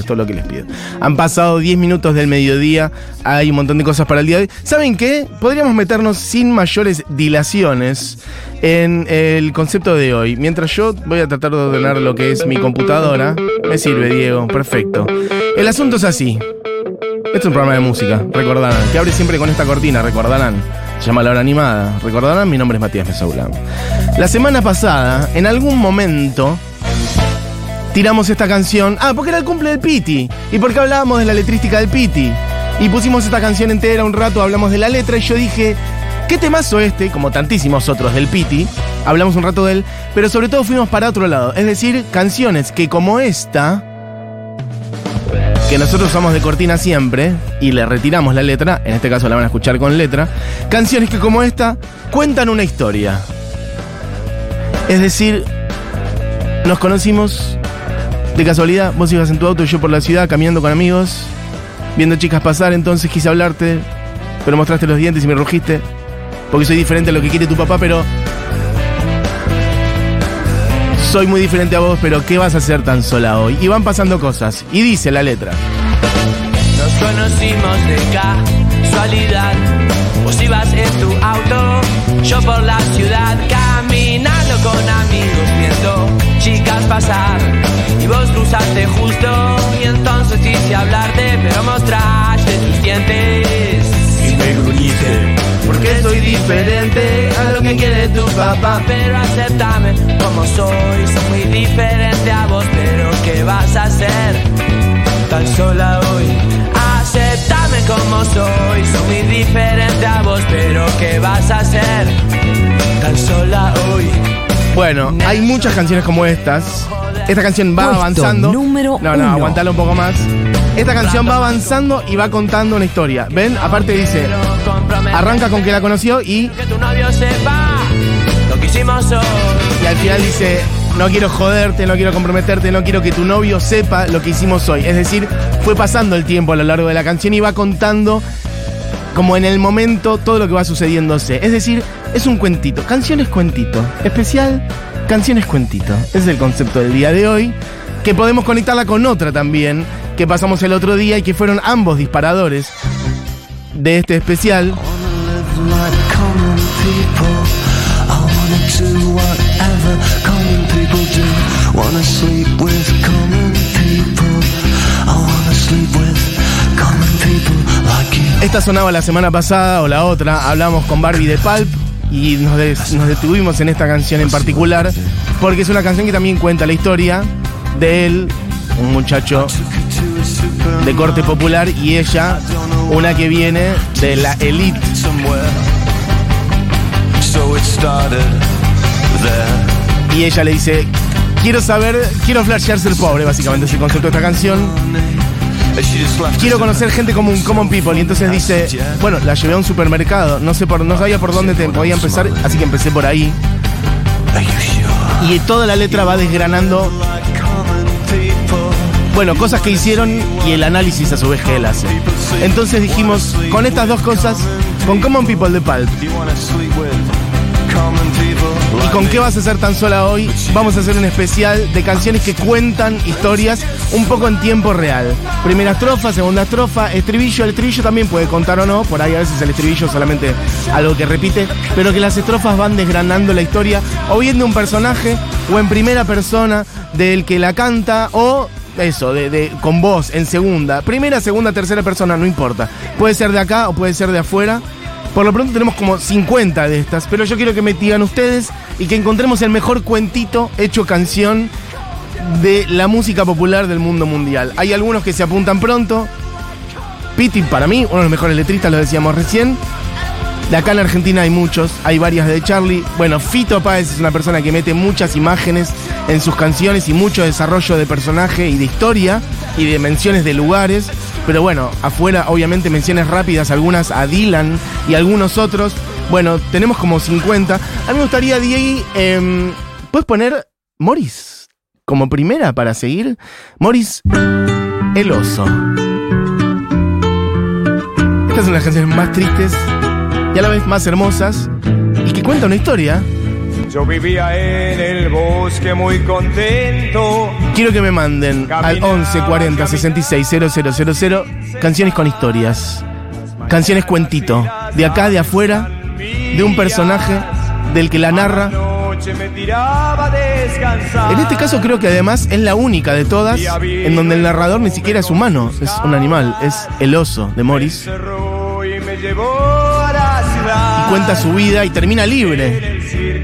es todo lo que les pido. Han pasado 10 minutos del mediodía, hay un montón de cosas para el día de hoy. ¿Saben qué? Podríamos meternos sin mayores dilaciones en el concepto de hoy. Mientras yo voy a tratar de ordenar lo que es mi computadora. Me sirve, Diego, perfecto. El asunto es así. Esto es un programa de música, recordarán, que abre siempre con esta cortina, recordarán. Se llama La Hora Animada. Recordarán, mi nombre es Matías Mesaula. La semana pasada, en algún momento, tiramos esta canción. Ah, porque era el cumple del Piti. Y porque hablábamos de la letrística del Piti. Y pusimos esta canción entera un rato, hablamos de la letra y yo dije, ¿qué temazo este? Como tantísimos otros del Piti. Hablamos un rato de él, pero sobre todo fuimos para otro lado. Es decir, canciones que como esta, que nosotros usamos de cortina siempre y le retiramos la letra, en este caso la van a escuchar con letra, canciones que como esta cuentan una historia. Es decir, nos conocimos de casualidad, vos ibas en tu auto y yo por la ciudad caminando con amigos, viendo chicas pasar, entonces quise hablarte, pero mostraste los dientes y me rugiste, porque soy diferente a lo que quiere tu papá, pero... Soy muy diferente a vos, pero ¿qué vas a hacer tan sola hoy? Y van pasando cosas. Y dice la letra. Nos conocimos de casualidad. Vos ibas en tu auto, yo por la ciudad, caminando con amigos, viendo chicas pasar. Y vos cruzaste justo, y entonces quise hablarte, pero mostraste tus dientes. Y me gruñiste, porque soy diferente a lo que quiere tu papá. Pero aceptame como soy, soy muy diferente a vos, pero ¿qué vas a hacer? Tan sola hoy. Como soy, soy muy diferente a vos, pero ¿qué vas a hacer? Tan sola hoy. Bueno, hay muchas canciones como estas. Esta canción va Puesto avanzando. número no, no, uno. aguantalo un poco más. Esta canción va avanzando y va contando una historia. ¿Ven? Aparte dice, arranca con que la conoció y, Que tu novio sepa lo que hicimos hoy. y al final dice, no quiero joderte, no quiero comprometerte, no quiero que tu novio sepa lo que hicimos hoy. Es decir, fue pasando el tiempo a lo largo de la canción y va contando como en el momento todo lo que va sucediéndose. Es decir, es un cuentito. Canciones cuentito. Especial, canciones cuentito. Ese es el concepto del día de hoy. Que podemos conectarla con otra también, que pasamos el otro día y que fueron ambos disparadores de este especial. I Esta sonaba la semana pasada o la otra, hablamos con Barbie de Pulp y nos, des- nos detuvimos en esta canción en particular porque es una canción que también cuenta la historia de él, un muchacho de corte popular y ella, una que viene de la elite. Y ella le dice, quiero saber, quiero flashear ser pobre, básicamente es el concepto de esta canción. Quiero conocer gente como un common people. Y entonces dice, bueno, la llevé a un supermercado. No sé por, no sabía por dónde te podía empezar, así que empecé por ahí. Y toda la letra va desgranando, bueno, cosas que hicieron y el análisis a su vez que él hace. Entonces dijimos, con estas dos cosas, con Common People de Pulp y con qué vas a hacer tan sola hoy, vamos a hacer un especial de canciones que cuentan historias un poco en tiempo real. Primera estrofa, segunda estrofa, estribillo. El estribillo también puede contar o no, por ahí a veces el estribillo es solamente algo que repite, pero que las estrofas van desgranando la historia o bien de un personaje o en primera persona del que la canta o eso, de- con voz en segunda. Primera, segunda, tercera persona, no importa. Puede ser de acá o puede ser de afuera. Por lo pronto tenemos como 50 de estas, pero yo quiero que me digan ustedes y que encontremos el mejor cuentito hecho canción de la música popular del mundo mundial. Hay algunos que se apuntan pronto. Piti, para mí, uno de los mejores letristas, lo decíamos recién. De acá en Argentina hay muchos, hay varias de Charlie. Bueno, Fito Páez es una persona que mete muchas imágenes en sus canciones y mucho desarrollo de personaje y de historia y de menciones de lugares. Pero bueno, afuera obviamente menciones rápidas, algunas a Dylan y algunos otros. Bueno, tenemos como 50. A mí me gustaría, Diego, em, ¿puedes poner Morris como primera para seguir? Morris, el oso. Estas son las canciones más tristes y a la vez más hermosas y que cuenta una historia Yo vivía en el bosque muy contento. Quiero que me manden al 11 40 66 000 canciones con historias. Canciones cuentito. De acá, de afuera, de un personaje del que la narra. En este caso creo que además es la única de todas en donde el narrador ni siquiera es humano, es un animal, es el oso de Morris. Y. Cuenta su vida y termina libre.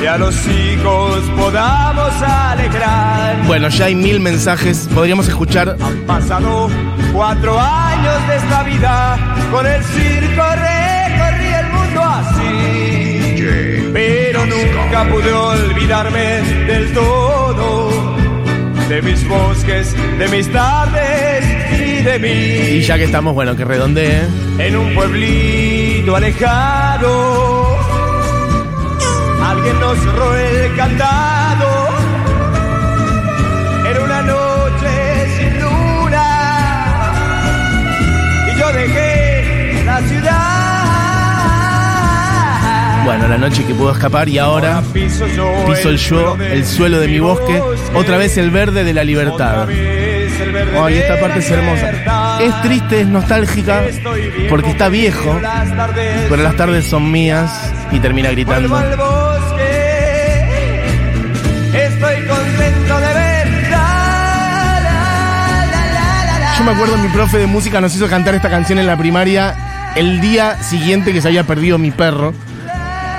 y a los hijos podamos alegrar. Bueno, ya hay mil mensajes, podríamos escuchar Han pasado cuatro años de esta vida, con el circo recorrí el mundo así. Pero nunca pude olvidarme del todo, de mis bosques, de mis tardes y de mí. y ya que estamos, bueno, que redondee. En un pueblito alejado, alguien nos cerró el candado. Era una noche sin luna y yo dejé la ciudad. Bueno, la noche que pudo escapar y ahora piso el yo, el suelo de mi bosque, otra vez el verde de la libertad. Ay, esta parte es hermosa. Es triste, es nostálgica, porque está viejo, pero las tardes son mías y termina gritando. Yo me acuerdo mi profe de música nos hizo cantar esta canción en la primaria el día siguiente que se había perdido mi perro.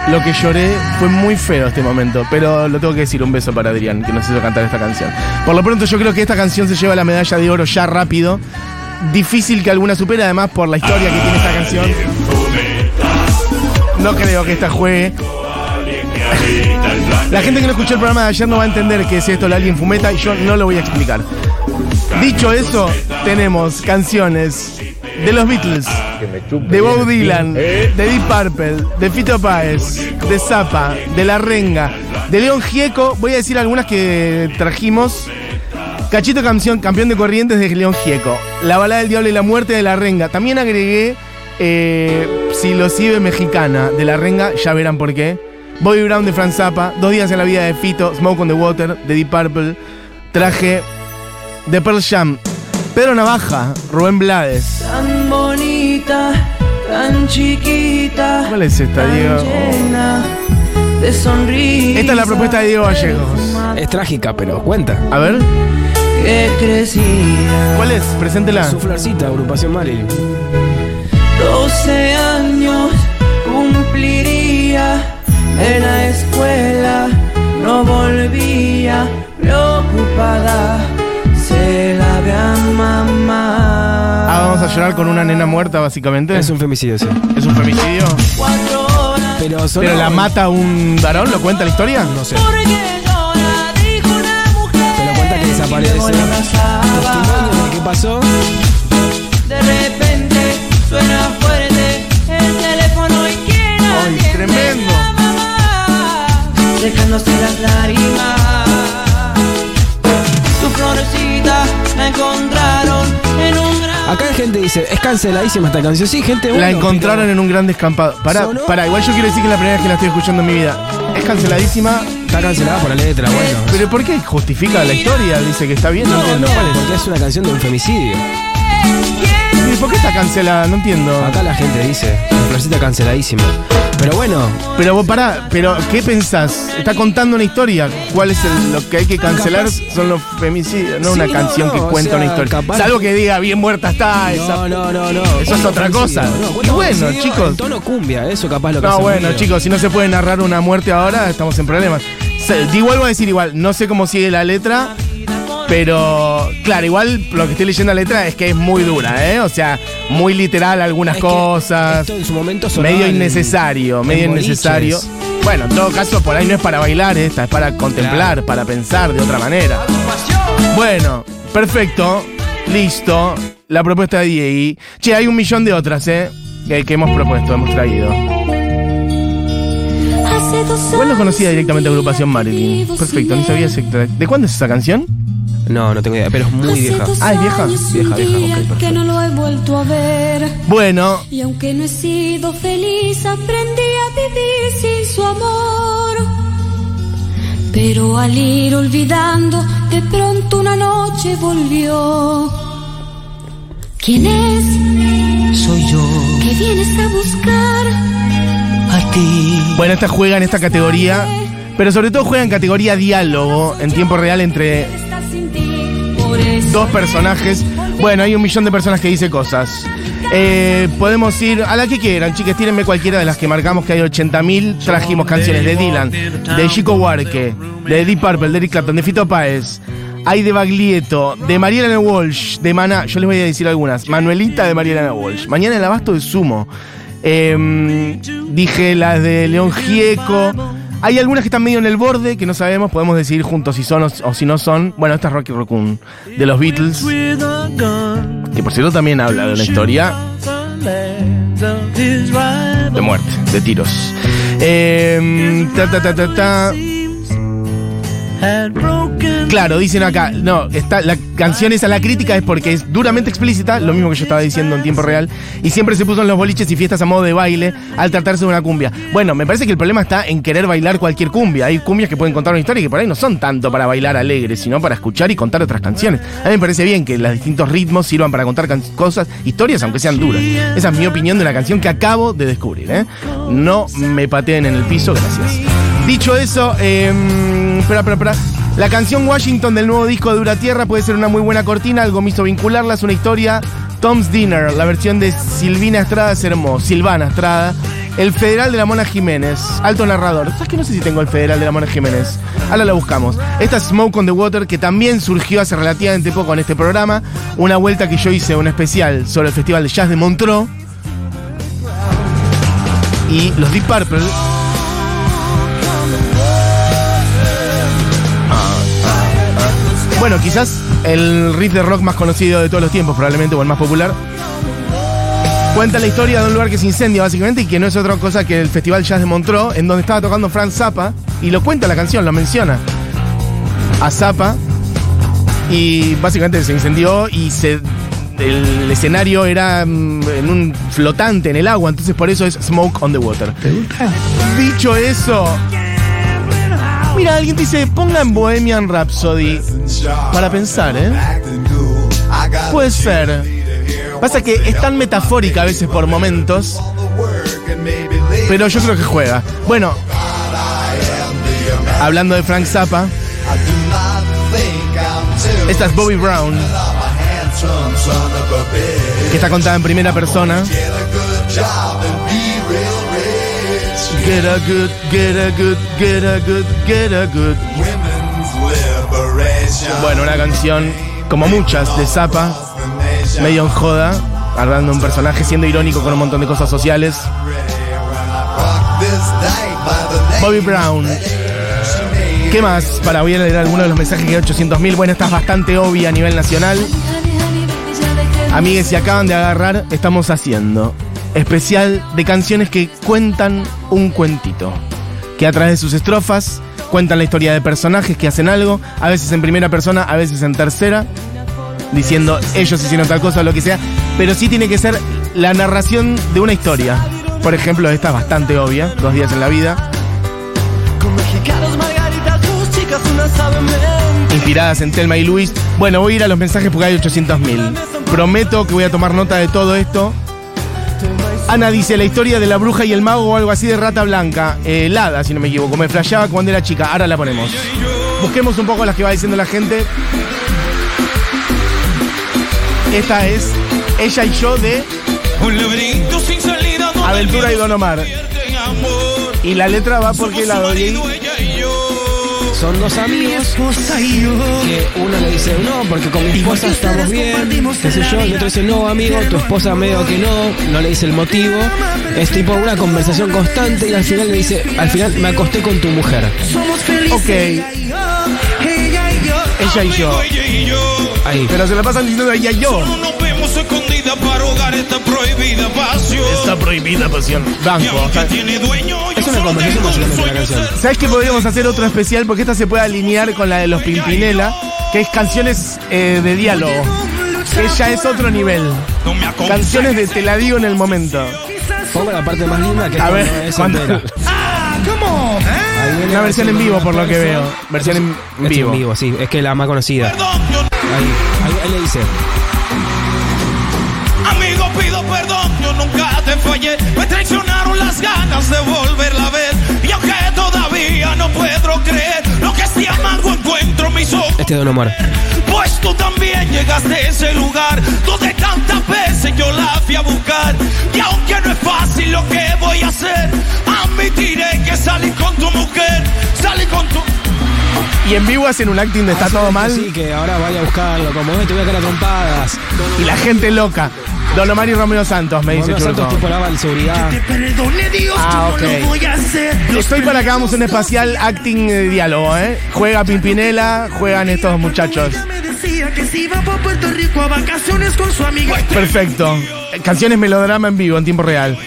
Lo que lloré fue muy feo este momento, pero lo tengo que decir, un beso para Adrián, que nos hizo cantar esta canción. Por lo pronto yo creo que esta canción se lleva la medalla de oro ya rápido. Difícil que alguna supere, además por la historia que tiene esta canción. No creo que esta juegue. La gente que no escuchó el programa de ayer no va a entender qué es esto, la alguien fumeta, y yo no lo voy a explicar. Dicho eso, tenemos canciones de los Beatles, de Bob Dylan, de Deep Purple, de Fito Páez, de Zappa, de La Renga, de León Gieco. Voy a decir algunas que trajimos. Cachito canción, campeón de corrientes de León Gieco. La balada del diablo y la muerte de La Renga. También agregué eh, Si lo mexicana de La Renga, ya verán por qué. Bobby Brown de Franz Zappa, Dos días en la vida de Fito, Smoke on the Water de Deep Purple. Traje de Pearl Jam. Pedro Navaja, Rubén Blades. Tan bonita, tan chiquita. ¿Cuál es esta, Diego? llena de sonrisas. Esta es la propuesta de Diego Gallegos. Es trágica, pero cuenta. A ver, Que crecía. ¿cuál es? Preséntela. Su florcita, agrupación Marilyn. 12 años cumpliría en la escuela. No volvía preocupada. Se la ve a mamá. Ah, vamos a llorar con una nena muerta, básicamente. Es un femicidio, sí. ¿Es un femicidio. Cuatro horas. Pero, sonó- ¿Pero la mata un varón? ¿Lo cuenta la historia? No sé. Mujer. Pero cuenta que desaparece. Testimonio de qué pasó. De repente suena fuerte el teléfono y quién Ay, tremendo. dejándose las lágrimas. La encontraron en un gran Acá hay gente que dice, es canceladísima esta canción. Sí, gente La bueno, encontraron pero en un gran descampado. Pará, ¿Sonó? pará, igual yo quiero decir que es la primera vez que la estoy escuchando en mi vida. Es canceladísima, Está cancelada por la letra, bueno. pero ¿por qué justifica la historia? Dice que está bien, no, entiendo. ¿Cuál es? Porque es una canción de un femicidio. ¿Y por qué está cancelada? No entiendo. Acá la gente dice, la florcita canceladísima. Pero bueno, Pero vos pará, pero ¿qué pensás? Está contando una historia. ¿Cuál es el- lo que hay que cancelar? capaz- Son los femicidios, no Sí, una no, canción que o cuenta sea, una historia. capaz- Salvo que diga bien muerta está esa. no, no, no, no. Eso es otra cosa. Y bueno, chicos. En tono cumbia, eso capaz lo que No, hace bueno, ruido. chicos, si no se puede narrar una muerte ahora, estamos en problemas. Se- di- vuelvo a decir igual, no sé cómo sigue la letra, pero claro, igual lo que estoy leyendo la letra es que es muy dura, ¿eh? O sea, muy literal algunas Es que cosas, Esto en su momento medio en- innecesario, en medio boliches. innecesario. Bueno, en todo caso, por ahí no es para bailar esta, es para contemplar, Claro. para pensar de otra manera. Bueno, perfecto, listo. la propuesta de Diego. Che, hay un millón de otras, ¿eh? Que, que hemos propuesto, hemos traído. Igual no conocía directamente a agrupación Marilyn. Perfecto, no sabía exactamente. ¿De cuándo es esa canción? No, no tengo idea, pero es muy vieja. Ah, es vieja. Vieja, vieja, ok, que perfecto. no lo he vuelto a ver. Bueno, Y aunque no he sido feliz, aprendí a vivir sin su amor. Pero al ir olvidando, de pronto una noche volvió. ¿Quién es Soy yo, que vienes a buscar? a ti. bueno, esta juega en esta categoría. Pero sobre todo juega en categoría diálogo en tiempo real entre Dos personajes. Bueno, hay un millón de personas que dice cosas. Eh, podemos ir a la que quieran, chicas, tírenme cualquiera de las que marcamos que hay 80.000. Trajimos canciones de Dylan, de Chico Huarque, de Deep Purple, de Eric Clapton, de Fito Páez. Hay de Baglietto, de Mariana Walsh, de Maná. Yo les voy a decir algunas. Manuelita de Mariana Walsh. Mañana el abasto de Sumo. Eh, dije las de León Gieco. Hay algunas que están medio en el borde, que no sabemos, podemos decidir juntos si son o, si no son. Bueno, esta es Rocky Raccoon, de los Beatles, que por cierto también habla de una historia de muerte, de tiros. Eh, ta, ta, ta. Claro, dicen acá, no, está, la canción esa, la crítica es porque es duramente explícita, lo mismo que yo estaba diciendo en tiempo real, y siempre se puso en los boliches y fiestas a modo de baile al tratarse de una cumbia. Bueno, me parece que el problema está en querer bailar cualquier cumbia. Hay cumbias que pueden contar una historia y que por ahí no son tanto para bailar alegres, sino para escuchar y contar otras canciones. A mí me parece bien que los distintos ritmos sirvan para contar cosas, historias, aunque sean duras. Esa es mi opinión de una canción que acabo de descubrir, ¿eh? No me pateen en el piso, gracias. Dicho eso, eh, espera, espera, espera. La canción Washington del nuevo disco de Dura Tierra puede ser una muy buena cortina, algo me hizo vincularla, es una historia. Tom's Dinner, la versión de Silvina Estrada es hermosa, Silvana Estrada. El Federal de la Mona Jiménez, alto narrador. ¿Sabes que no sé si tengo el Federal de la Mona Jiménez? Ahora la buscamos. Esta es Smoke on the Water, que también surgió hace relativamente poco en este programa. Una vuelta que yo hice, un especial sobre el Festival de Jazz de Montreux. Y los Deep Purple Bueno, quizás el riff de rock más conocido de todos los tiempos, probablemente, o el más popular. Cuenta la historia de un lugar que se incendia, básicamente, y que no es otra cosa que el Festival Jazz de Montreux, en donde estaba tocando Frank Zappa, y lo cuenta la canción, lo menciona. A Zappa, y básicamente se incendió y se. El escenario era mm, en un flotante en el agua, entonces por eso es Smoke on the Water. Dicho eso, mira, alguien dice, pongan Bohemian Rhapsody para pensar, ¿eh? Puede ser. Pasa que es tan metafórica a veces por momentos, pero yo creo que juega. Bueno, hablando de Frank Zappa, esta es Bobby Brown, que está contada en primera persona. Get a good, get a good, get a good, get a good. Bueno, una canción como muchas de Zappa, medio en joda, hablando un personaje siendo irónico con un montón de cosas sociales. Bobby Brown. ¿Qué más? Para voy a leer algunos de los mensajes que hay 800.000. Bueno, esta es bastante obvia a nivel nacional. Amigues, si acaban de agarrar, estamos haciendo especial de canciones que cuentan un cuentito. Que a través de sus estrofas cuentan la historia de personajes que hacen algo, a veces en primera persona, a veces en tercera, diciendo ellos hicieron tal cosa o lo que sea, pero sí tiene que ser la narración de una historia. Por ejemplo, esta es bastante obvia, Dos días en la vida, inspiradas en Telma y Luis. Bueno, voy a ir a los mensajes porque hay 800.000. Prometo que voy a tomar nota de todo esto. Ana dice la historia de la bruja y el mago o algo así de rata blanca. Eh, Lada, si no me equivoco. Me flasheaba cuando era chica. Ahora la ponemos. Busquemos un poco las que va diciendo la gente. Esta es Ella y yo de Un laberinto sin salida donde Aventura y Don Omar. Y la letra va porque la doy. Son dos amigos que uno le dice no, porque con mi esposa estamos bien, qué sé yo, el otro dice no, amigo, tu esposa medio que no, no le dice el motivo. Es tipo una conversación constante y al final le dice, al final me acosté con tu mujer. Somos felices. Ok. ella y yo, ella y yo. Ella y yo. Ella y yo. Ahí. Pero se la pasan diciendo ay, ay, yo. Escondidas para ahogar esta prohibida pasión. Esta prohibida pasión. Banco. tiene dueño, Es una conversación musicalmente la canción. ¿Sabes que podríamos hacer otro especial? Porque esta se puede alinear con la de los Pimpinela, que es canciones eh, de diálogo. Que ya es otro nivel. Canciones de te la digo en el momento. Pongo la parte más linda que es A ver, es entera. Viene Una versión en vivo, por lo que veo. Versión en vivo. en vivo, sí. Es que la más conocida. Ahí, ahí le dice. Pido perdón, yo nunca te fallé. Me traicionaron las ganas de volverla a ver. Y aunque todavía no puedo creer lo que este amargo encuentro en mis ojos. Este es Don Omar. Pues tú también llegaste a ese lugar donde tantas veces yo la fui a buscar. Y aunque no es fácil lo que voy a hacer, admitiré que salí con tu mujer, salí con tu. Y en vivo hacen un acting de está todo mal. Sí, que ahora vaya a buscarlo. Como "Eh, te voy a caer a trompadas. Y la gente loca. Don Omar y Romeo Santos, me dice Romeo Santos Churco. la el seguridad. Perdone Dios, Ah, yo no ok. lo voy a hacer. Estoy para que hagamos un espacial acting de diálogo, ¿eh? Juega Pimpinela, juegan estos muchachos. Ella me decía que si iba para Puerto Rico a vacaciones con su amiga. Perfecto. Canciones melodrama en vivo, en tiempo real.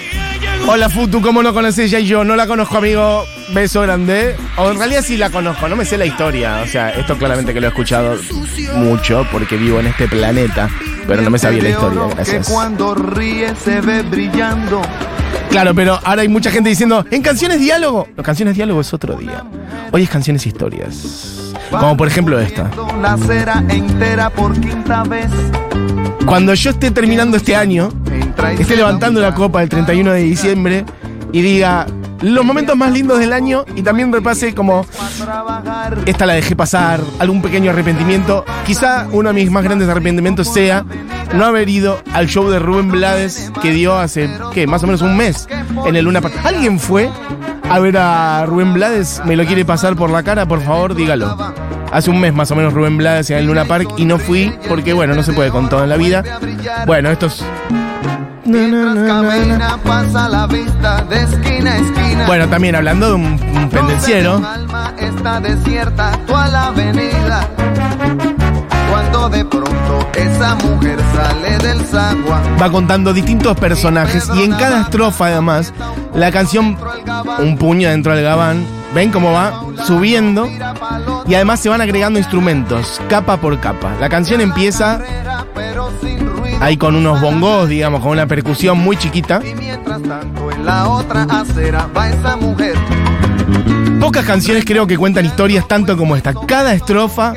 Hola Futu, ¿cómo no conoces ya y yo? No la conozco, amigo. Beso grande. O en realidad sí la conozco, no me sé la historia. O sea, esto claramente que lo he escuchado mucho porque vivo en este planeta. Pero no me sabía la historia, gracias. Que cuando ríe se ve brillando. Claro, pero ahora hay mucha gente diciendo, en canciones diálogo. No, canciones diálogo es otro día. Hoy es canciones historias. Como por ejemplo esta. La cera entera por quinta vez. Cuando yo esté terminando este año, esté levantando la copa el 31 de diciembre y diga los momentos más lindos del año y también repase como esta la dejé pasar, algún pequeño arrepentimiento. Quizá uno de mis más grandes arrepentimientos sea no haber ido al show de Rubén Blades que dio hace, ¿qué? Más o menos un mes en el Luna Park. ¿Alguien fue a ver a Rubén Blades? ¿Me lo quiere pasar por la cara? Por favor, dígalo. Hace un mes más o menos Rubén Blades en el Luna Park y no fui porque, bueno, no se puede con todo en la vida. Bueno, esto es... Mientras na, na, na. camina pasa la vista de esquina a esquina. Bueno, también hablando de un, un pendenciero. Tu alma está desierta toda la avenida. Cuando de pronto esa mujer sale del sagua. va contando distintos personajes y en cada estrofa además la canción un puño dentro del gabán ven cómo va subiendo y además se van agregando instrumentos capa por capa la canción empieza. Ahí con unos bongos digamos con una percusión muy chiquita Y mientras tanto en la otra acera va esa mujer. pocas canciones creo que cuentan historias tanto como esta cada estrofa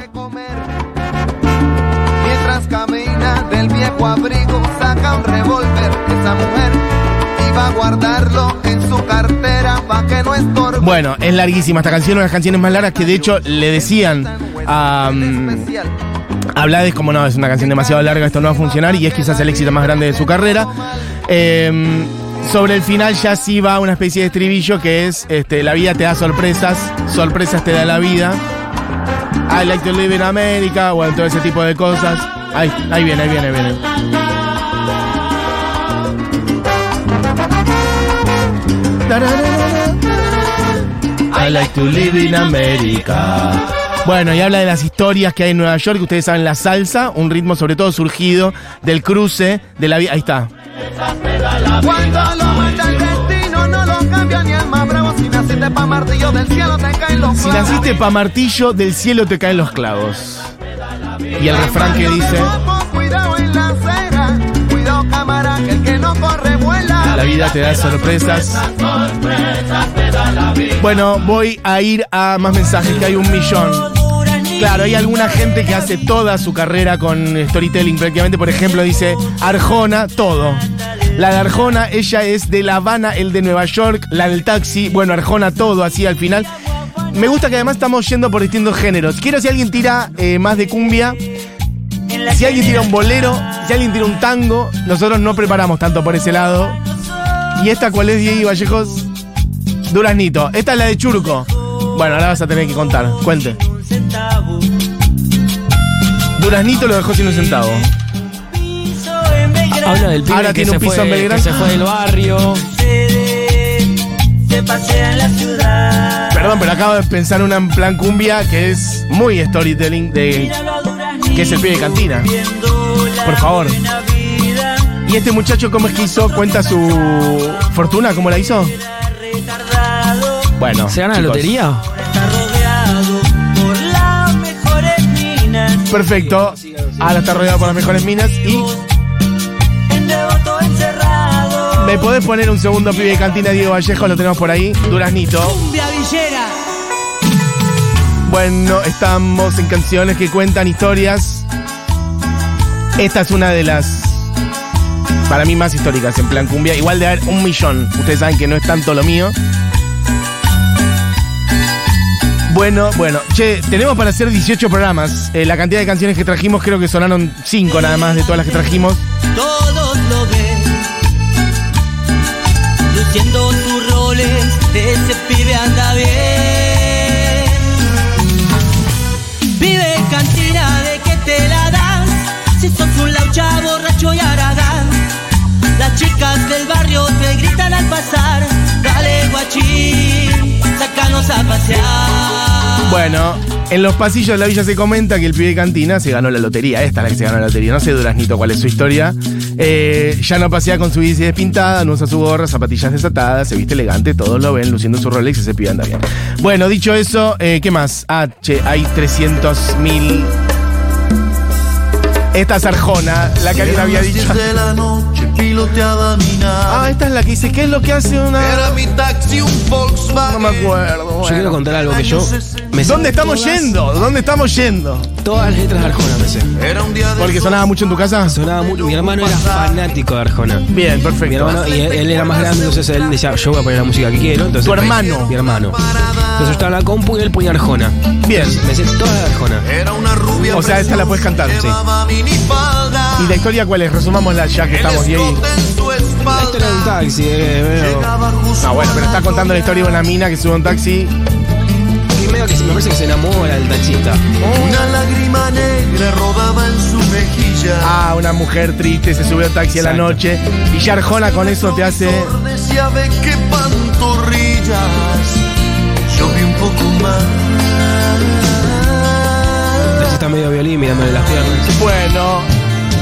Mientras camina del viejo abrigo saca un revólver esa mujer y va a guardarlo en su cartera para que no estorbe. bueno es larguísima esta canción una de las canciones más largas que de hecho le decían a mm, Especial. a Blades como no, es una canción demasiado larga, esto no va a funcionar y es quizás el éxito más grande de su carrera. Eh, sobre el final ya sí va una especie de estribillo que es este, la vida te da sorpresas, sorpresas te da la vida. I like to live in America, bueno, todo ese tipo de cosas. Ahí, ahí viene, ahí viene, ahí viene. I like to live in America. Bueno, y habla de las historias que hay en Nueva York. Ustedes saben la salsa, un ritmo sobre todo surgido del cruce de la vida. Ahí está. Cuando lo el destino no lo cambia ni el más bravo. Si naciste pa' martillo del cielo te caen los Si clavos. naciste pa' martillo, del cielo te caen los clavos. Y el refrán que dice, la vida te da sorpresas. Bueno, voy a ir a más mensajes, que hay un millón. Claro, hay alguna gente que hace toda su carrera con storytelling prácticamente. Por ejemplo, dice Arjona, todo. La de Arjona, ella es de La Habana, el de Nueva York, la del taxi. Bueno, Arjona, todo así al final. Me gusta que además estamos yendo por distintos géneros. Quiero si alguien tira eh, más de cumbia. Si alguien tira un bolero, si alguien tira un tango, nosotros no preparamos tanto por ese lado. ¿Y esta cuál es, Diego Vallejos? Duraznito. Esta es la de Churco. Bueno, ahora vas a tener que contar. Cuente. Duraznito lo dejó sin un centavo. Habla del pibe Ahora que tiene se un piso fue, en Belgrano. que se fue del barrio. Se pasea en la ciudad. Perdón, pero acabo de pensar una en plan cumbia que es muy storytelling de que es el pibe de cantina. Por favor. ¿Y este muchacho cómo es que hizo? ¿Cuenta su fortuna? ¿Cómo la hizo? Bueno. ¿Se gana la lotería? Perfecto. Ahora está rodeado por las mejores minas y. ¿Me podés poner un segundo pibe de cantina Diego Vallejo? Lo tenemos por ahí. Duraznito. Bueno, estamos en canciones que cuentan historias. Esta es una de las. Para mí más históricas en plan cumbia. Igual de haber un millón. Ustedes saben que no es tanto lo mío. Bueno, bueno. Che, tenemos para hacer 18 programas. Eh, la cantidad de canciones que trajimos creo que sonaron 5 nada más de todas las que trajimos. Todos lo ven. Luciendo sus roles, ese pibe anda bien. Vive cantina de que te la das. Si sos un laucha borracho y aragán. Las chicas del barrio te gritan al pasar. Dale guachín, sácanos a pasear. Bueno, en los pasillos de la villa se comenta que el pibe de cantina se ganó la lotería. Esta es la que se ganó la lotería. No sé Duraznito cuál es su historia. Eh, ya no pasea con su bici despintada, no usa su gorra, zapatillas desatadas, se viste elegante, todos lo ven luciendo su Rolex, ese pibe anda bien. Bueno, dicho eso, eh, ¿qué más? Ah, che, hay 300 mil. Esta es Arjona, la que alguien había dicho. de la noche piloteaba mi Ah, nave. esta es la que dice, ¿qué es lo que hace Era una...? mi taxi, un Volkswagen. No me acuerdo. Yo quiero contar algo que yo me sé ¿Dónde estamos todas- yendo? ¿Dónde estamos yendo? Todas las letras de Arjona me sé. Era un día de ¿Porque sonaba mucho en tu casa? Sonaba mucho. Mi hermano era fanático de Arjona. Bien, Mi perfecto. hermano, y él, él era más grande, entonces él decía, yo voy a poner la música que quiero. Entonces, Tu hermano. Mi hermano. Entonces yo estaba en la compu y él ponía Arjona. Bien. Me sé todas las de Arjona. Era una rubia. O sea, esta la puedes cantar, sí. ¿Y la historia cuál es? Resumámosla ya que El estamos, su La historia de un taxi, eh, medio- No, bueno, pero está contando la historia de una mina que sube a un taxi. y medio que se- me parece que se enamora del taxista. Una lágrima negra rodaba en su mejilla. Ah, una mujer triste se sube a un taxi a la Exacto. noche. Y ya Arjona con eso te hace. Decía, qué pantorrillas. Yo vi un poco más. El taxista medio violín mirándole las piernas. Bueno.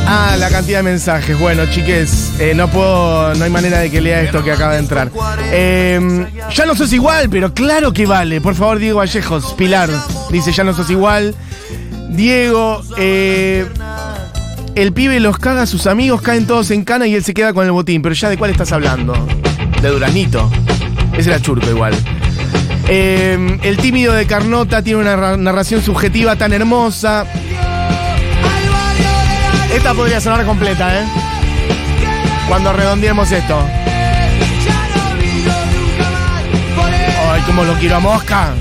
Ah, la cantidad de mensajes. Bueno, chiques, eh, no puedo, no hay manera de que lea esto que acaba de entrar. Eh, ya no sos igual, pero claro que vale. Por favor, Diego Vallejos, Pilar, dice ya no sos igual. Diego, eh, el pibe los caga sus amigos, caen todos en cana y él se queda con el botín. Pero ya de cuál estás hablando? De Duranito. Ese era Churco igual. Eh, el tímido de Carnota tiene una ra- narración subjetiva tan hermosa. Esta podría sonar completa, ¿eh? Cuando redondeemos esto. Ay, cómo lo quiero a Mosca.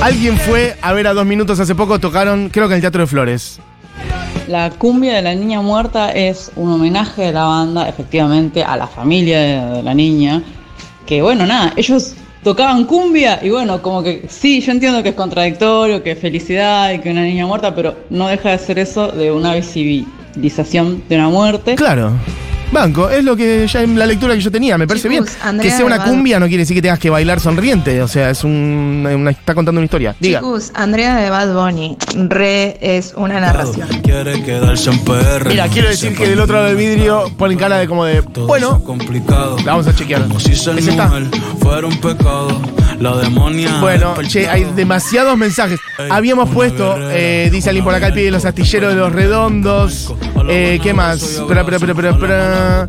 Alguien fue a ver a dos minutos hace poco, tocaron, creo que en el Teatro de Flores. La cumbia de la niña muerta es un homenaje de la banda, efectivamente, a la familia de, de la niña. Que bueno, nada, ellos tocaban cumbia y bueno, como que sí, yo entiendo que es contradictorio, que es felicidad y que una niña muerta, pero no deja de ser eso de una visibilización de una muerte. Claro. Banco, es lo que ya en la lectura que yo tenía, me parece Chicos, bien. Andrea que sea una cumbia no quiere decir que tengas que bailar sonriente, o sea, es un, una- está contando una historia. Diga. Chicos, Andrea de Bad Bunny, re es una narración. Quiere quedarse en PR. Mira, quiero decir que del otro lado del vidrio ponen cara de como de, bueno, complicado. la vamos a chequear. Como si ser ¿Es esta? mujer fuera un pecado. La demonia. Bueno, che, hay demasiados mensajes. Habíamos puesto, eh, dice alguien por acá, el pie de los astilleros de los redondos. Eh, ¿Qué más? Pra, pra, pra.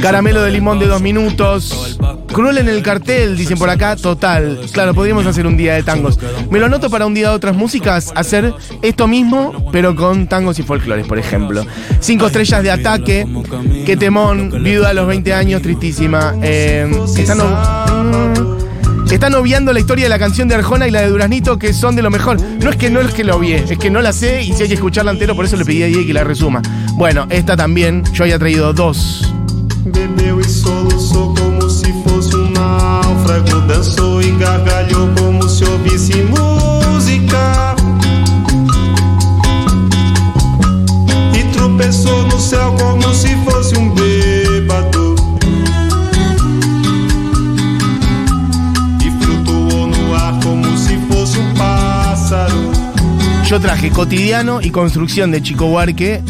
Caramelo de limón de dos minutos. Cruel en el cartel, dicen por acá. Total. Claro, podríamos hacer un día de tangos. Me lo anoto para un día de otras músicas. Hacer esto mismo, pero con tangos y folclores, por ejemplo. Cinco estrellas de ataque. Que temón. Viuda a los 20 años, tristísima. Eh, están no- están obviando la historia de la canción de Arjona y la de Duraznito, que son de lo mejor. No es que no es que lo obvié, es que no la sé y si hay que escucharla entero, por eso le pedí a Diego que la resuma. Bueno, esta también, yo había traído dos. Yo traje cotidiano y construcción de Chico Huarque,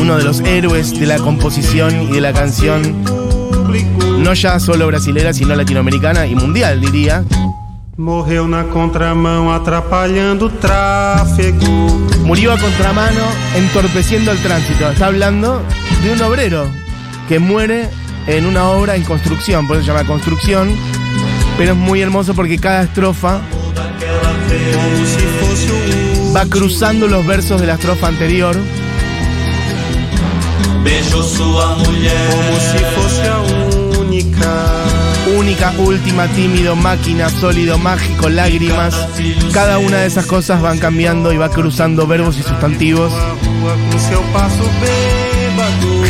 uno de los héroes de la composición y de la canción, no ya solo brasilera, sino latinoamericana y mundial, diría. Morreu na contramão atrapalhando tráfego. Murió a contramano entorpeciendo el tránsito. Está hablando de un obrero que muere en una obra en construcción, por eso se llama construcción. Pero es muy hermoso porque cada estrofa va cruzando los versos de la estrofa anterior. Única. Última, tímido, máquina, sólido, mágico, lágrimas. Cada una de esas cosas van cambiando y va cruzando verbos y sustantivos,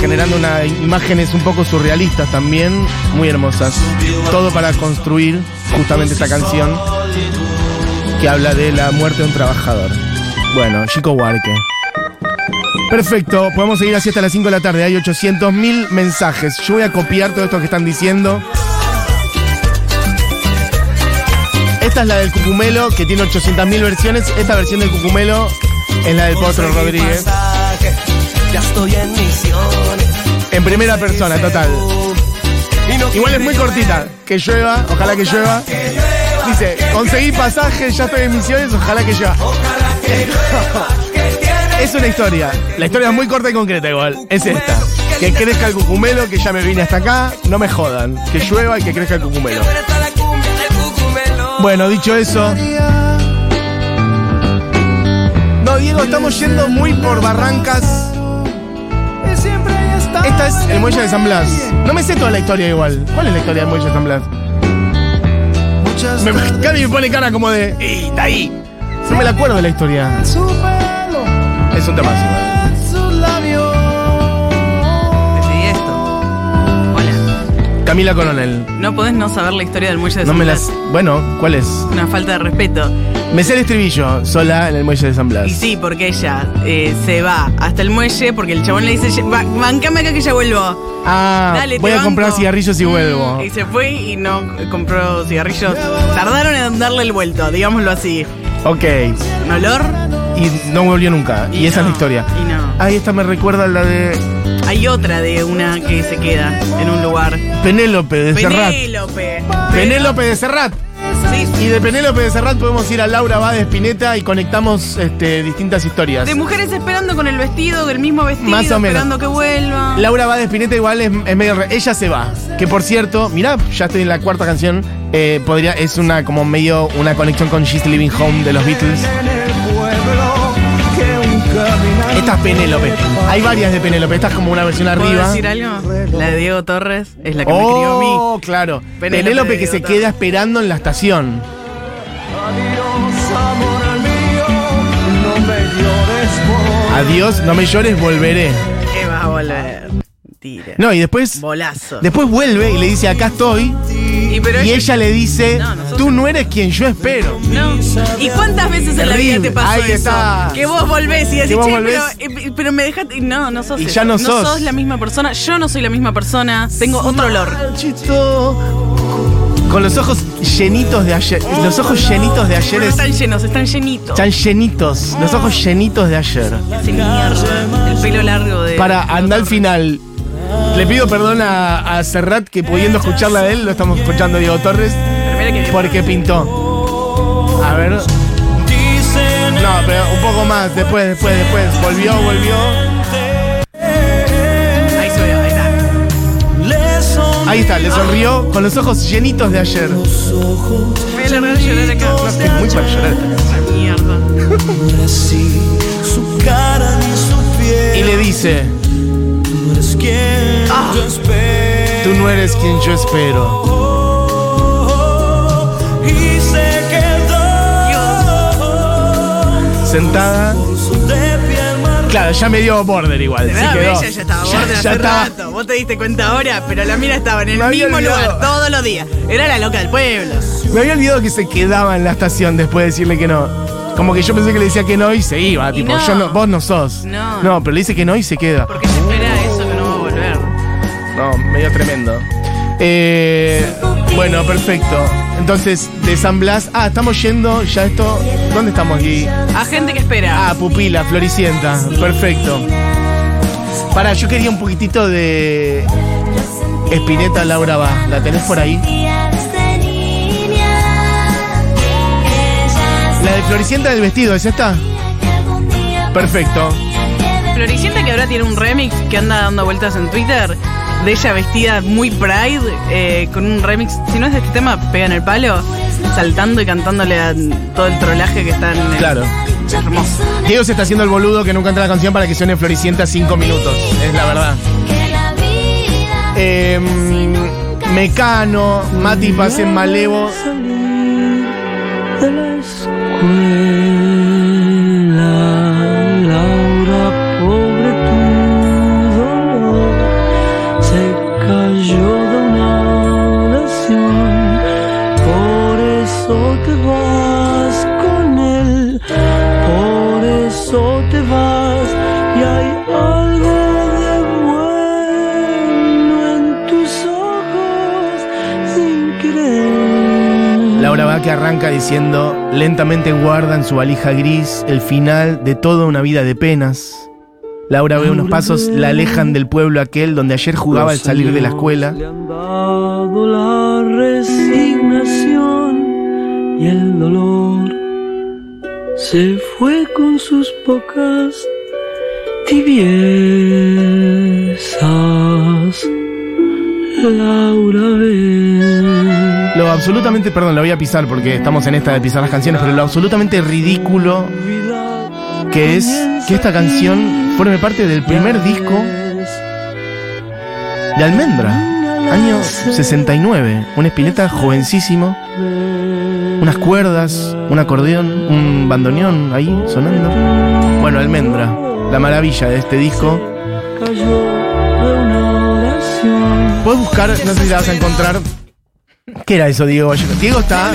generando unas imágenes un poco surrealistas también, muy hermosas. Todo para construir justamente esta canción que habla de la muerte de un trabajador. Bueno, Chico Huarque. Perfecto, podemos seguir así hasta las 5 de la tarde. Hay 800.000 mensajes. Yo voy a copiar todo esto que están diciendo. Esta es la del Cucumelo, que tiene 800.000 versiones. Esta versión del Cucumelo es la del Potro Rodríguez. Ya estoy en misiones. En primera persona, total. Igual es muy cortita. Que llueva, ojalá que llueva. Conseguí pasajes, ya estoy en misiones, ojalá que llueva. Es una historia. La historia es muy corta y concreta igual. Es esta. Que crezca el cucumelo, que ya me vine hasta acá. No me jodan. Que llueva y que crezca el cucumelo. Bueno, dicho eso. No, Diego, estamos yendo muy por barrancas. Esta es el muelle de San Blas. No me sé toda la historia igual. ¿Cuál es la historia del muelle de San Blas? Me, Cami me pone cara como de. ¡Ey, está ahí! No me la acuerdo de la historia. Es un tema igual. Camila Coronel. No podés no saber la historia del muelle de No San me Blas. las. Bueno, ¿cuál es? Una falta de respeto. Me sé el estribillo, sola en el muelle de San Blas. Y sí, porque ella eh, se va hasta el muelle porque el chabón le dice, "Va- bancame acá que ya vuelvo. Ah, Dale, te voy a comprar banco". cigarrillos y vuelvo. Y se fue y no compró cigarrillos. Tardaron en darle el vuelto, digámoslo así. Ok. Un olor Y no volvió nunca. Y, Y esa es no, la historia. y no. Ahí esta me recuerda a la de Hay otra de una que se queda en un lugar. Penélope de Serrat. Penélope. Penélope de Serrat. Sí, Y de Penélope de Serrat podemos ir a Laura Bade Espineta y conectamos este, distintas historias. De mujeres esperando con el vestido, del mismo vestido, Más o menos. esperando que vuelva. Laura Bade Espineta igual es, es medio... re- Ella se va. Que por cierto, mirá, ya estoy en la cuarta canción. eh, podría, es una como medio una conexión con She's Living Home de los Beatles. Esta es Penélope. Hay varias de Penélope. Esta es como una versión ¿Puedo arriba. decir algo? La de Diego Torres es la que me crió a mí. Oh, claro. Penélope Penélope de que se queda esperando en la estación. Adiós, no me llores, volveré. Que va a volver. Tira. No, y después. Bolazo. Después vuelve y le dice, acá estoy. Y, pero Y ella le dice, No, nosotros- tú no eres quien yo espero. No. ¿Y cuántas veces en la vida Terrible. te pasó Ahí eso? está. Que vos volvés y decís, vos che, volvés. pero, eh, pero me dejaste. No, no sos Y eso. ya no sos. la misma persona. Yo no soy la misma persona. Tengo otro olor. Con los ojos llenitos de ayer. Los ojos llenitos de ayer No es- están llenos, están llenitos. están llenitos. Los ojos llenitos de ayer. Mierda. El pelo largo de. Para andar al final. Le pido perdón a, a Serrat que pudiendo escucharla de él, lo estamos escuchando Diego Torres, porque pintó. A ver. No, pero un poco más, después, después, después. Volvió, volvió. Ahí subió, ahí está. Ahí está, le sonrió con los ojos llenitos de ayer. Me voy a largar a llorar acá. No, es que es muy para llorar esta canción. Mierda. Y le dice, yo espero. tú no eres quien yo espero. Y se quedó. Sentada. Claro, ya me dio border igual. De sí verdad, quedó. ella ya estaba Ya- borde ya hace estaba. rato. Vos te diste cuenta ahora, pero la mina estaba en el Me mismo lugar todos los días. Era la loca del pueblo. Me había olvidado que se quedaba en la estación después de decirle que no. Como que yo pensé que le decía que no y se iba. Y tipo, no. yo no, vos no sos. No. No, pero le dice que no y se queda. Porque tremendo. Eh, Bueno, perfecto. Entonces, de San Blas. Ah, estamos yendo ya esto. ¿Dónde estamos aquí? A gente que espera. Ah, Pupila, Floricienta. Perfecto. Para, yo quería un poquitito de. Espineta Laura va. ¿La tenés por ahí? La de Floricienta del vestido, ¿es esta? Perfecto. Floricienta que ahora tiene un remix que anda dando vueltas en Twitter de ella vestida muy Pride eh, con un remix, si no es de este tema, pega en el palo, saltando y cantándole a todo el trolaje que está en el- Claro. Hermoso. Diego se está haciendo el boludo que nunca entra la canción para que suene Floricienta cinco minutos. Es la verdad. Eh, Mecano, Mati Pasen Malevo. Arranca diciendo, lentamente guarda en su valija gris el final de toda una vida de penas. Laura ve unos pasos, la alejan del pueblo aquel donde ayer jugaba al salir de la escuela. Le han dado la resignación y el dolor. Se fue con sus pocas tibiezas. Laura ve. Lo absolutamente, perdón, lo voy a pisar porque estamos en esta de pisar las canciones, pero lo absolutamente ridículo que es que esta canción forme parte del primer disco de Almendra, año 69. Un espineta jovencísimo, unas cuerdas, un acordeón, un bandoneón ahí sonando. Bueno, Almendra, la maravilla de este disco. Puedes buscar, no sé si la vas a encontrar. ¿Qué era eso, Diego? Diego está.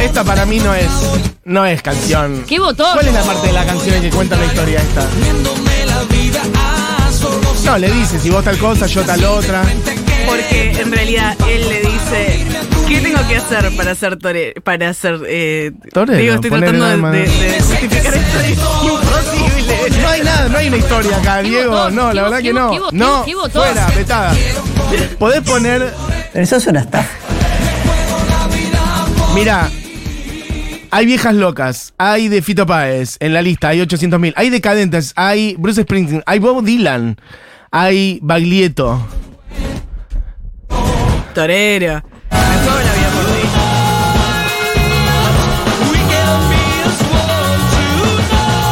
Esta para mí no es. No es canción. ¿Qué votó? ¿Cuál es la parte de la canción en que cuenta la historia esta? No, le dice, si vos tal cosa, yo tal otra. Porque en realidad él le dice, ¿qué tengo que hacer para ser tore para ser eh, Torero, Digo, estoy poner tratando de, alma. de- de justificar esto. Es imposible. No hay nada, no hay una historia acá, Diego. No, ¿Qué la verdad que no. No, fuera, vetada. Podés poner. Eso es una estafa. Mira, hay viejas locas, hay de Fito Páez en la lista, hay 800.000, hay decadentes, hay Bruce Springsteen, hay Bob Dylan, hay Baglietto. Torero.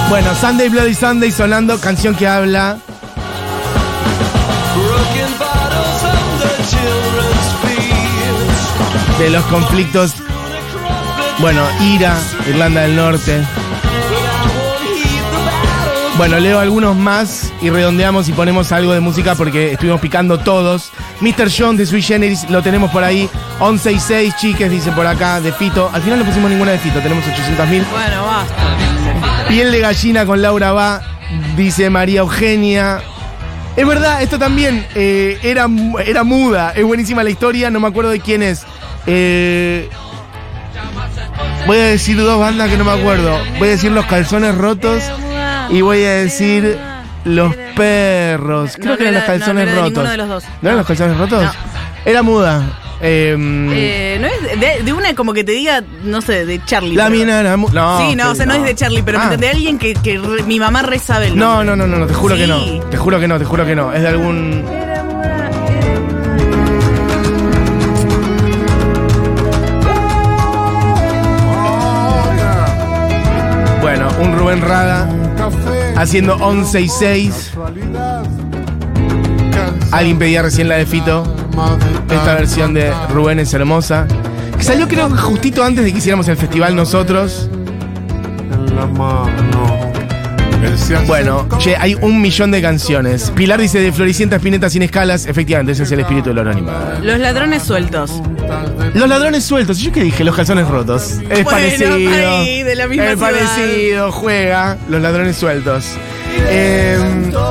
Bueno, Sunday Bloody Sunday sonando, canción que habla de los conflictos. Bueno, Ira, Irlanda del Norte. Bueno, leo algunos más y redondeamos y ponemos algo de música porque estuvimos picando todos. Mr. John de Sui Generis lo tenemos por ahí. 11 y 6 chiques, dice por acá, de Fito. Al final no pusimos ninguna de Fito, tenemos 800 mil. Bueno, basta. Piel de gallina con Laura Va, dice María Eugenia. Es verdad, esto también eh, era, era muda. Es buenísima la historia, no me acuerdo de quién es. Eh, voy a decir dos bandas que no me acuerdo. Voy a decir Los Calzones Rotos y voy a decir Los Perros. Creo que eran Los Calzones Rotos. de los dos. ¿No eran Los Calzones Rotos? Era muda. Eh, Eh, no es de, de una como que te diga, no sé, de Charlie. la pero- mina era mu- No, sí, no, o sea, no, es de Charlie, pero Ah. de alguien que, que re- mi mamá re sabe el No, nombre. no, no, no, no, te juro que no. Te juro que no, te juro que no. Es de algún. Bueno, un Rubén Rada haciendo 11 y 6. Alguien pedía recién la de Fito. Esta versión de Rubén es hermosa. Que salió creo justito antes de que hiciéramos el festival nosotros. Bueno, che, hay un millón de canciones. Pilar dice de Floricienta Espineta sin escalas. Efectivamente, ese es el espíritu del oro animado. Los ladrones sueltos. Los ladrones sueltos. ¿Y ¿Yo qué dije? Los calzones rotos. Es Bueno, parecido. ahí, de la misma es ciudad. parecido. Juega. Los ladrones sueltos. Eh,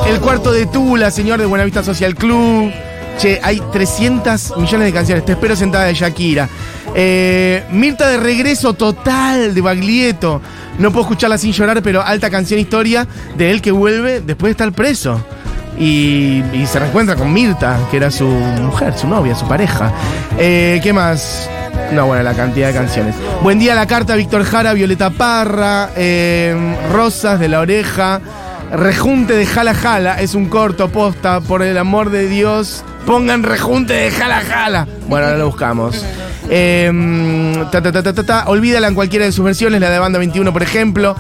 el cuarto de Tula, señor de Buenavista Social Club. Che, hay 300 millones de canciones. Te espero sentada de Shakira. Eh, Mirta de regreso total de Baglietto. No puedo escucharla sin llorar, pero alta canción historia de él que vuelve después de estar preso. Y, se reencuentra con Mirta, que era su mujer, su novia, su pareja. Eh, ¿Qué más? No, bueno, la cantidad de canciones. Buen día, la carta, Víctor Jara, Violeta Parra, eh, Rosas de la Oreja, Rejunte de Jala Jala, es un corto posta, por el amor de Dios, pongan Rejunte de Jala Jala. Bueno, ahora lo buscamos. Eh, ta, ta, ta. Olvídala en cualquiera de sus versiones, la de Banda 21, por ejemplo.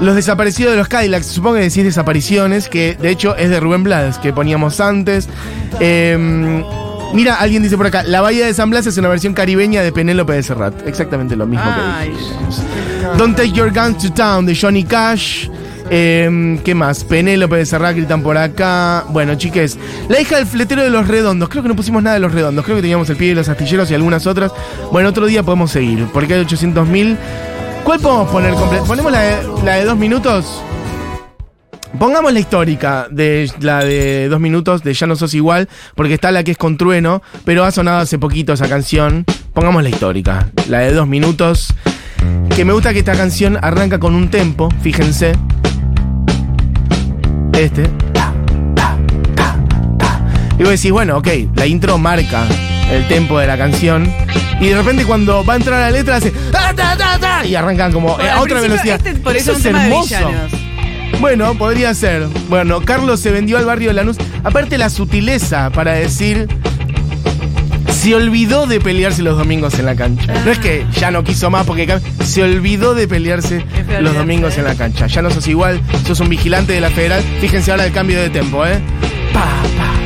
Los desaparecidos de los Cadillacs, supongo que decís desapariciones, que de hecho es de Rubén Blades, que poníamos antes. Eh, mira, alguien dice por acá, La Bahía de San Blas es una versión caribeña de Penélope de Serrat. Exactamente lo mismo Ay. que dijimos. Don't Take Your Guns to Town de Johnny Cash. Eh, ¿Qué más? Penélope de Serrat gritan por acá. Bueno, chiques. La hija del fletero de los redondos. Creo que no pusimos nada de los redondos. Creo que teníamos el pie de los astilleros y algunas otras. Bueno, otro día podemos seguir. Porque hay 800.000. ¿Cuál podemos poner? ¿Ponemos la de, la de dos minutos? Pongamos la histórica de la de dos minutos de Ya no sos igual, porque está la que es con trueno, pero ha sonado hace poquito esa canción. Pongamos la histórica, la de dos minutos. Que me gusta que esta canción arranca con un tempo, fíjense. Este. Y vos decís, bueno, ok, la intro marca el tempo de la canción. Y de repente cuando va a entrar la letra hace. ta, ta, ta, ta, y arrancan como Bueno, eh, a otra velocidad. este por eso Eso es hermoso. Bueno, podría ser. Bueno, Carlos se vendió al barrio de Lanús. Aparte la sutileza para decir. Se olvidó de pelearse los domingos en la cancha. No es que ya no quiso más porque se olvidó de pelearse los domingos en la cancha. Ya no sos igual, sos un vigilante de la federal. Fíjense ahora el cambio de tempo, ¿eh? Pa, pa.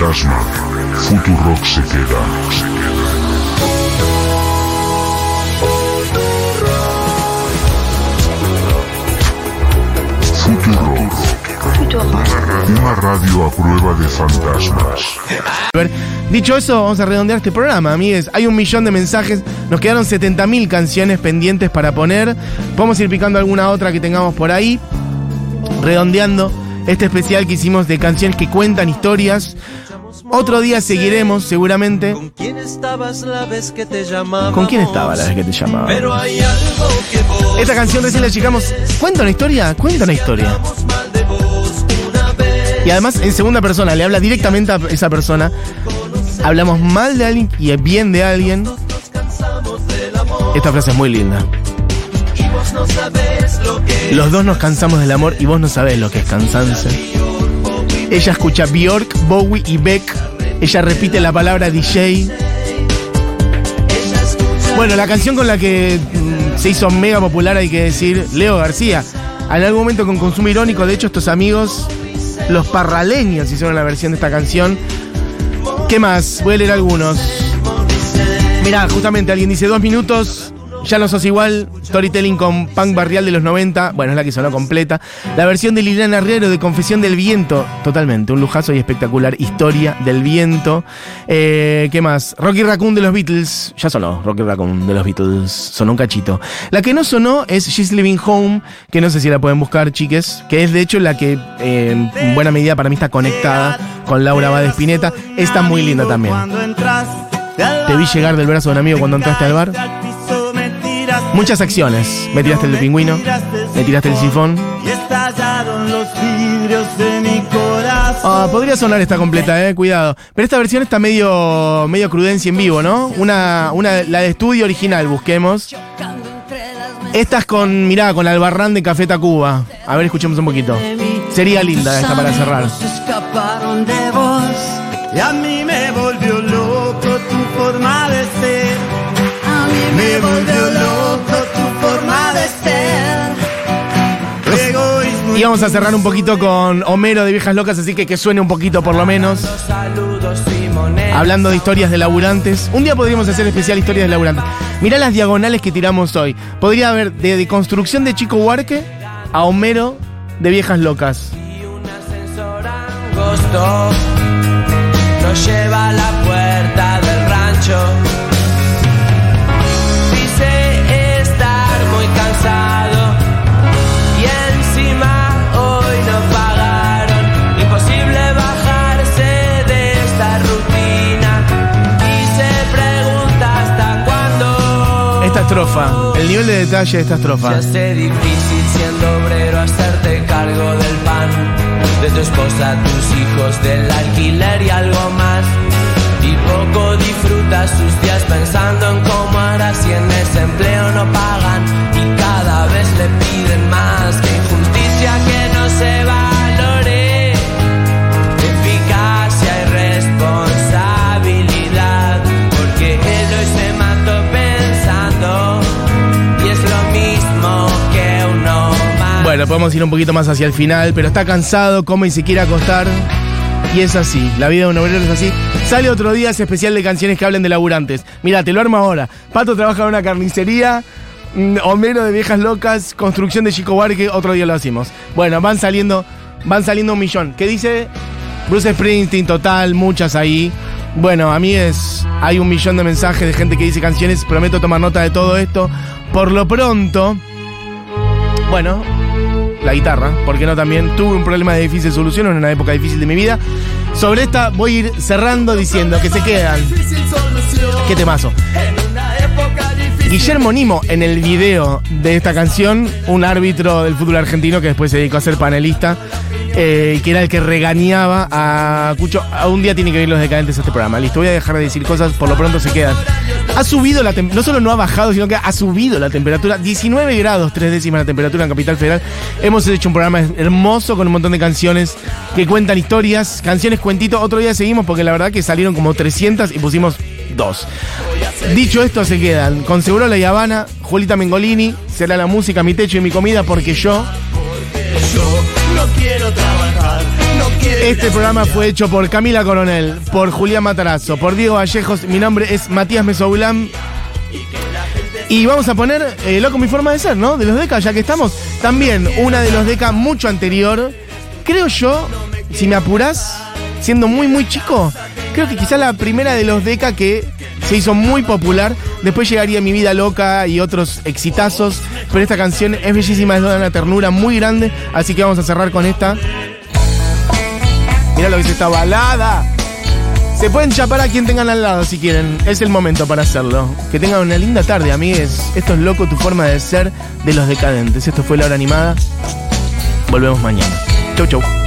Fantasma, Futurock se queda. Futurock. Una radio a prueba de fantasmas. A dicho eso, vamos a redondear este programa, amigues. Hay un millón de mensajes, nos quedaron 70.000 canciones pendientes para poner. Podemos ir picando alguna otra que tengamos por ahí. Redondeando este especial que hicimos de canciones que cuentan historias. Otro día seguiremos, seguramente. ¿Quién estabas la vez que te llamaba? ¿Con quién estaba la vez que te llamaba? Pero hay algo que vos Esta canción recién la llegamos. ¿Cuenta una historia? Cuenta una historia. Y además en segunda persona, le habla directamente a esa persona. Hablamos mal de alguien y bien de alguien. Esta frase es muy linda. Los dos nos cansamos del amor y vos no sabés lo que es cansarse. Ella escucha Bjork, Bowie y Beck. Ella repite la palabra DJ. Bueno, la canción con la que mm, se hizo mega popular, hay que decir, Leo García. En algún momento con consumo irónico, de hecho, estos amigos, los parraleños, hicieron la versión de esta canción. ¿Qué más? Voy a leer algunos. Mirá, justamente alguien dice dos minutos. Ya no sos igual, storytelling con punk barrial de los 90, bueno, es la que sonó completa. La versión de Liliana Herrero de Confesión del Viento, totalmente, un lujazo y espectacular. Historia del Viento. Eh, ¿Qué más? Rocky Raccoon de los Beatles, ya sonó, Rocky Raccoon de los Beatles, sonó un cachito. La que no sonó es She's Living Home, que no sé si la pueden buscar, chiques, que es de hecho la que eh, en buena medida para mí está conectada con Laura Bade Spinetta. Está muy linda también. Te vi llegar del brazo de un amigo cuando entraste al bar. Muchas acciones. Me tiraste el pingüino, me tiraste el sifón. Y estallaron los vidrios de mi corazón. Ah, podría sonar esta completa, eh, cuidado. Pero esta versión está medio, medio crudencia en vivo, ¿no? Una, una, la de estudio original, busquemos. Esta es con, mirá, con Albarrán de Café Tacuba. A ver, escuchemos un poquito. Sería linda esta para cerrar. Se escaparon de vos. Y a mí me volvió loco tu forma de ser. A mí me volvió loco Y vamos a cerrar un poquito con Homero de Viejas Locas, así que que suene un poquito por lo menos. Hablando de historias de laburantes. Un día podríamos hacer especial historias de laburantes. Mirá las diagonales que tiramos hoy. Podría haber de, construcción de Chico Huarque a Homero de Viejas Locas. nos lleva la estrofa, el nivel de detalle de esta estrofa. Se hace difícil siendo obrero hacerte cargo del pan, de tu esposa, tus hijos, del alquiler y algo más. Y poco disfrutas sus días pensando en cómo harás si en ese empleo no pagan Bueno, podemos ir un poquito más hacia el final, pero está cansado, come y se quiere acostar. Y es así, la vida de un obrero es así. Sale otro día ese especial de canciones que hablen de laburantes. Mira, te lo armo ahora. Pato trabaja en una carnicería. mm, Homero de viejas locas, construcción de Chico Huarque, otro día lo hacemos. Bueno, van saliendo, van saliendo un millón. ¿Qué dice? Bruce Springsteen, total, muchas ahí. Bueno, a mí es. Hay un millón de mensajes de gente que dice canciones. Prometo tomar nota de todo esto. Por lo pronto. Bueno, la guitarra, porque no también tuve un problema de difícil solución en una época difícil de mi vida. Sobre esta voy a ir cerrando diciendo que se quedan. Qué temazo. Guillermo Nimo en el video de esta canción, un árbitro del fútbol argentino que después se dedicó a ser panelista, eh, que era el que regañaba a Cucho. A un día tiene que ir los decadentes a este programa. Listo, voy a dejar de decir cosas, por lo pronto se quedan. Ha subido la temperatura, no solo no ha bajado, sino que ha subido la temperatura. 19 grados, tres décimas la temperatura en Capital Federal. Hemos hecho un programa hermoso con un montón de canciones que cuentan historias, canciones cuentito. Otro día seguimos porque la verdad que salieron como 300 y pusimos dos. Dicho esto, se quedan con Segurola y Habana, Juelita Mengolini, será la música, mi techo y mi comida porque yo. Este programa fue hecho por Camila Coronel, por Julián Matarazo, por Diego Vallejos. Mi nombre es Matías Mesoulam. Y vamos a poner eh, Loco mi forma de ser, ¿no? De los Deca, ya que estamos. También una de los Deca mucho anterior. Creo yo, si me apurás, siendo muy, muy chico, creo que quizá la primera de los Deca que se hizo muy popular. Después llegaría Mi Vida Loca y otros exitazos. Pero esta canción es bellísima, es una ternura muy grande. Así que vamos a cerrar con esta. Mira lo que es esta balada. Se pueden chapar a quien tengan al lado si quieren. Es el momento para hacerlo. Que tengan una linda tarde, amigues. Esto es loco, tu forma de ser de los decadentes. Esto fue la hora animada. Volvemos mañana. Chau, chau.